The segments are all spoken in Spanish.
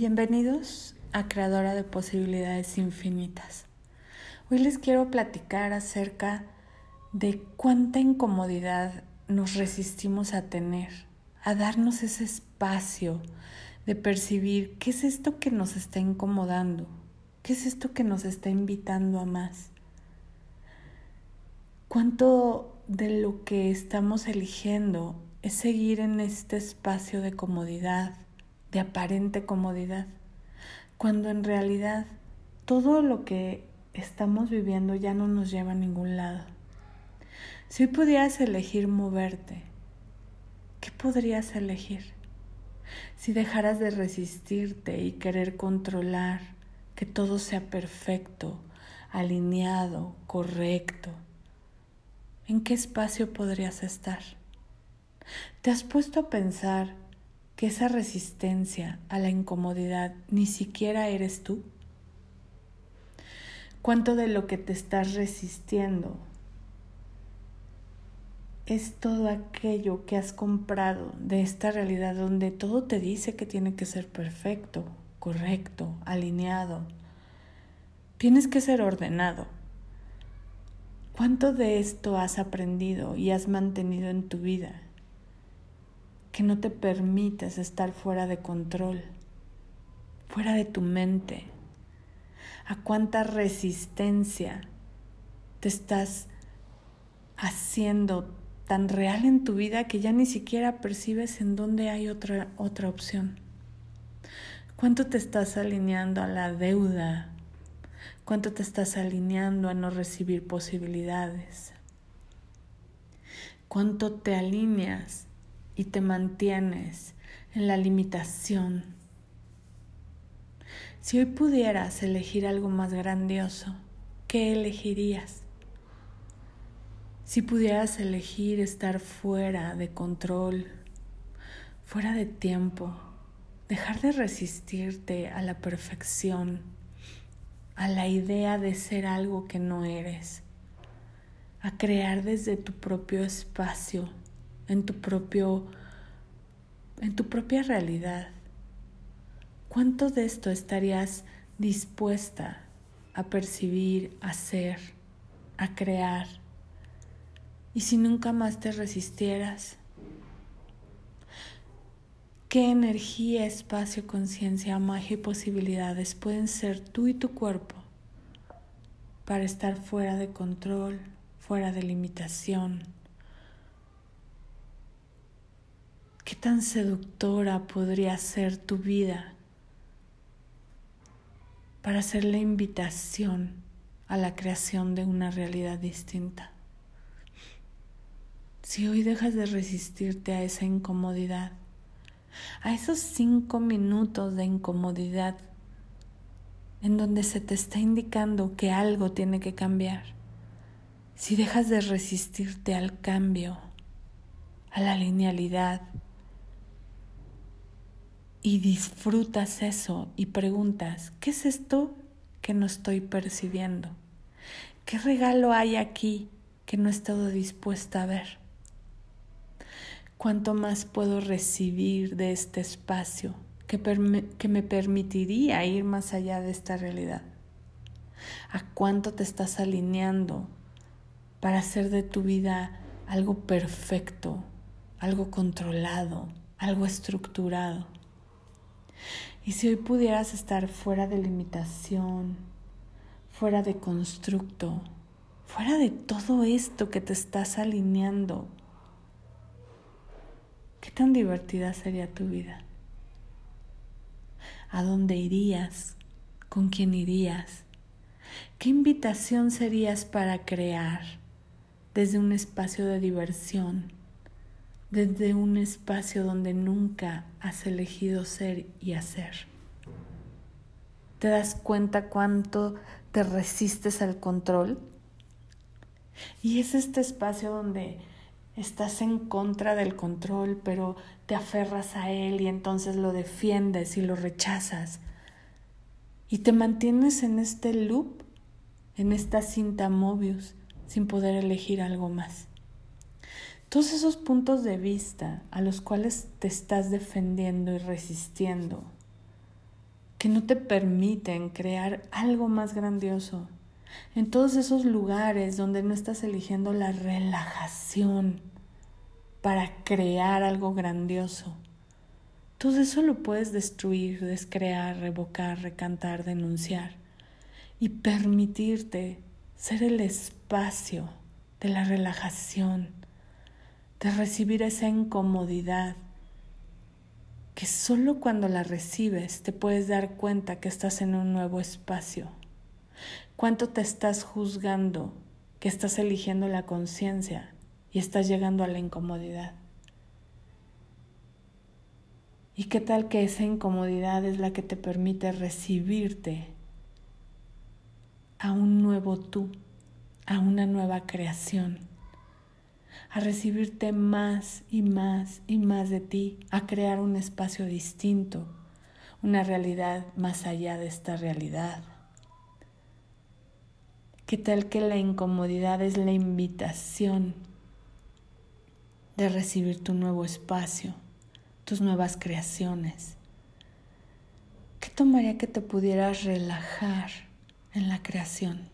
Bienvenidos a Creadora de Posibilidades Infinitas. Hoy les quiero platicar acerca de cuánta incomodidad nos resistimos a tener, a darnos ese espacio de percibir qué es esto que nos está incomodando, qué es esto que nos está invitando a más. Cuánto de lo que estamos eligiendo es seguir en este espacio de comodidad, de aparente comodidad, cuando en realidad todo lo que estamos viviendo ya no nos lleva a ningún lado. Si pudieras elegir moverte, ¿qué podrías elegir? Si dejaras de resistirte y querer controlar, que todo sea perfecto, alineado, correcto, ¿en qué espacio podrías estar? ¿Te has puesto a pensar que esa resistencia a la incomodidad ni siquiera eres tú? ¿Cuánto de lo que te estás resistiendo es todo aquello que has comprado de esta realidad donde todo te dice que tiene que ser perfecto, correcto, alineado? Tienes que ser ordenado. ¿Cuánto de esto has aprendido y has mantenido en tu vida? Que no te permites estar fuera de control, fuera de tu mente. A cuánta resistencia te estás haciendo tan real en tu vida que ya ni siquiera percibes en dónde hay otra, otra opción. ¿Cuánto te estás alineando a la deuda? ¿Cuánto te estás alineando a no recibir posibilidades? ¿Cuánto te alineas y te mantienes en la limitación. Si hoy pudieras elegir algo más grandioso, ¿qué elegirías? Si pudieras elegir estar fuera de control, fuera de tiempo, dejar de resistirte a la perfección, a la idea de ser algo que no eres, a crear desde tu propio espacio en tu propio en tu propia realidad. ¿Cuánto de esto estarías dispuesta a percibir, a ser, a crear? Y si nunca más te resistieras, ¿qué energía, espacio, conciencia, magia y posibilidades pueden ser tú y tu cuerpo para estar fuera de control, fuera de limitación? ¿Qué tan seductora podría ser tu vida para hacer la invitación a la creación de una realidad distinta? Si hoy dejas de resistirte a esa incomodidad, a esos cinco minutos de incomodidad en donde se te está indicando que algo tiene que cambiar, si dejas de resistirte al cambio, a la linealidad, y disfrutas eso y preguntas, ¿qué es esto que no estoy percibiendo? ¿Qué regalo hay aquí que no he estado dispuesta a ver? ¿Cuánto más puedo recibir de este espacio que, me permitiría ir más allá de esta realidad? ¿A cuánto te estás alineando para hacer de tu vida algo perfecto, algo controlado, algo estructurado? Y si hoy pudieras estar fuera de limitación, fuera de constructo, fuera de todo esto que te estás alineando, ¿qué tan divertida sería tu vida? ¿A dónde irías? ¿Con quién irías? ¿Qué invitación serías para crear desde un espacio de diversión? Desde un espacio donde nunca has elegido ser y hacer. ¿Te das cuenta cuánto te resistes al control? Y es este espacio donde estás en contra del control, pero te aferras a él y entonces lo defiendes y lo rechazas. Y te mantienes en este loop, en esta cinta Mobius, sin poder elegir algo más. Todos esos puntos de vista a los cuales te estás defendiendo y resistiendo que no te permiten crear algo más grandioso. En todos esos lugares donde no estás eligiendo la relajación para crear algo grandioso. Todo eso lo puedes destruir, descrear, revocar, recantar, denunciar y permitirte ser el espacio de la relajación, de recibir esa incomodidad que solo cuando la recibes te puedes dar cuenta que estás en un nuevo espacio. ¿Cuánto te estás juzgando que estás eligiendo la conciencia y estás llegando a la incomodidad? ¿Y qué tal que esa incomodidad es la que te permite recibirte a un nuevo tú, a una nueva creación? A recibirte más y más y más de ti, a crear un espacio distinto, una realidad más allá de esta realidad. ¿Qué tal que la incomodidad es la invitación de recibir tu nuevo espacio, tus nuevas creaciones? ¿Qué tomaría que te pudieras relajar en la creación?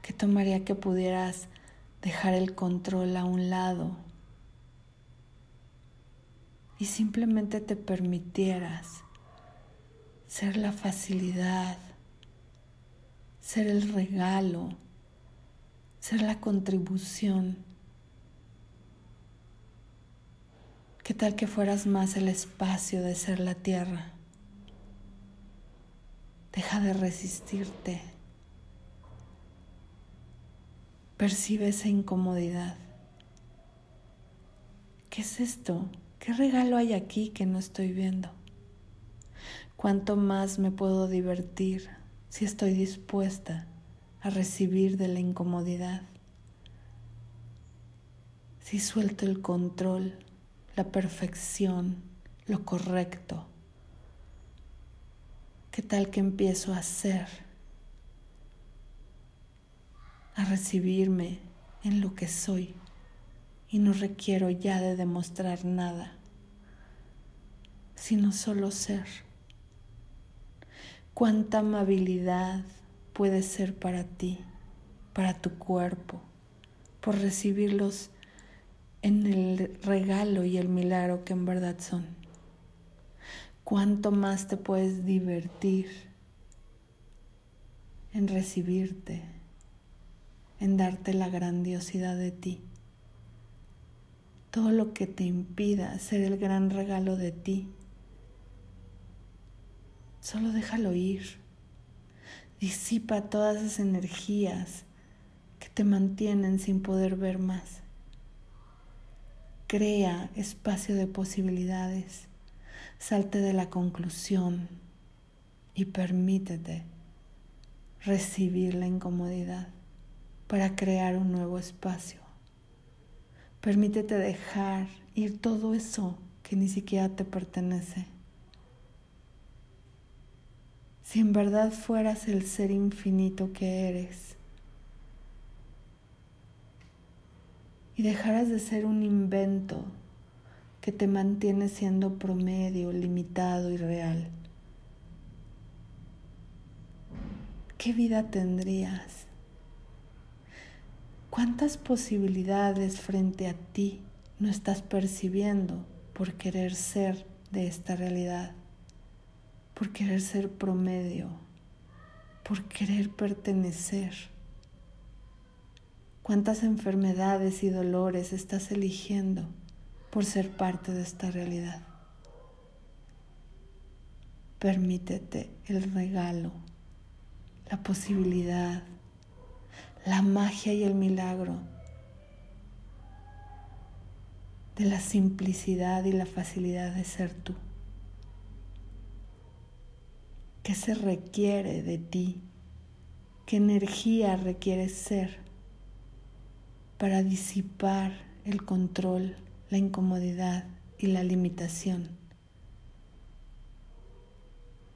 ¿Qué tomaría que pudieras dejar el control a un lado y simplemente te permitieras ser la facilidad, ser el regalo, ser la contribución. ¿Qué tal que fueras más el espacio de ser la tierra? Deja de resistirte. Percibe esa incomodidad. ¿Qué es esto? ¿Qué regalo hay aquí que no estoy viendo? ¿Cuánto más me puedo divertir si estoy dispuesta a recibir de la incomodidad? Si suelto el control, la perfección, lo correcto. ¿Qué tal que empiezo a hacer? A recibirme en lo que soy y no requiero ya de demostrar nada, sino solo ser. Cuánta amabilidad puede ser para ti, para tu cuerpo, por recibirlos en el regalo y el milagro que en verdad son. Cuánto más te puedes divertir en recibirte en darte la grandiosidad de ti. Todo lo que te impida ser el gran regalo de ti, solo déjalo ir. Disipa todas esas energías que te mantienen sin poder ver más. Crea espacio de posibilidades. Salte de la conclusión y permítete recibir la incomodidad para crear un nuevo espacio. Permítete dejar ir todo eso que ni siquiera te pertenece. Si en verdad fueras el ser infinito que eres y dejaras de ser un invento que te mantiene siendo promedio, limitado y real, ¿qué vida tendrías? ¿Cuántas posibilidades frente a ti no estás percibiendo por querer ser de esta realidad? Por querer ser promedio, por querer pertenecer. ¿Cuántas enfermedades y dolores estás eligiendo por ser parte de esta realidad? Permítete el regalo, la posibilidad la magia y el milagro de la simplicidad y la facilidad de ser tú. ¿Qué se requiere de ti? ¿Qué energía requiere ser para disipar el control, la incomodidad y la limitación?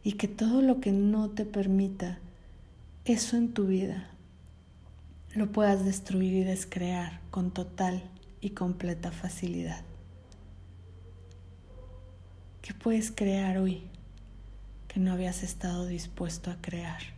Y que todo lo que no te permita eso en tu vida lo puedas destruir y descrear con total y completa facilidad. ¿Qué puedes crear hoy que no habías estado dispuesto a crear.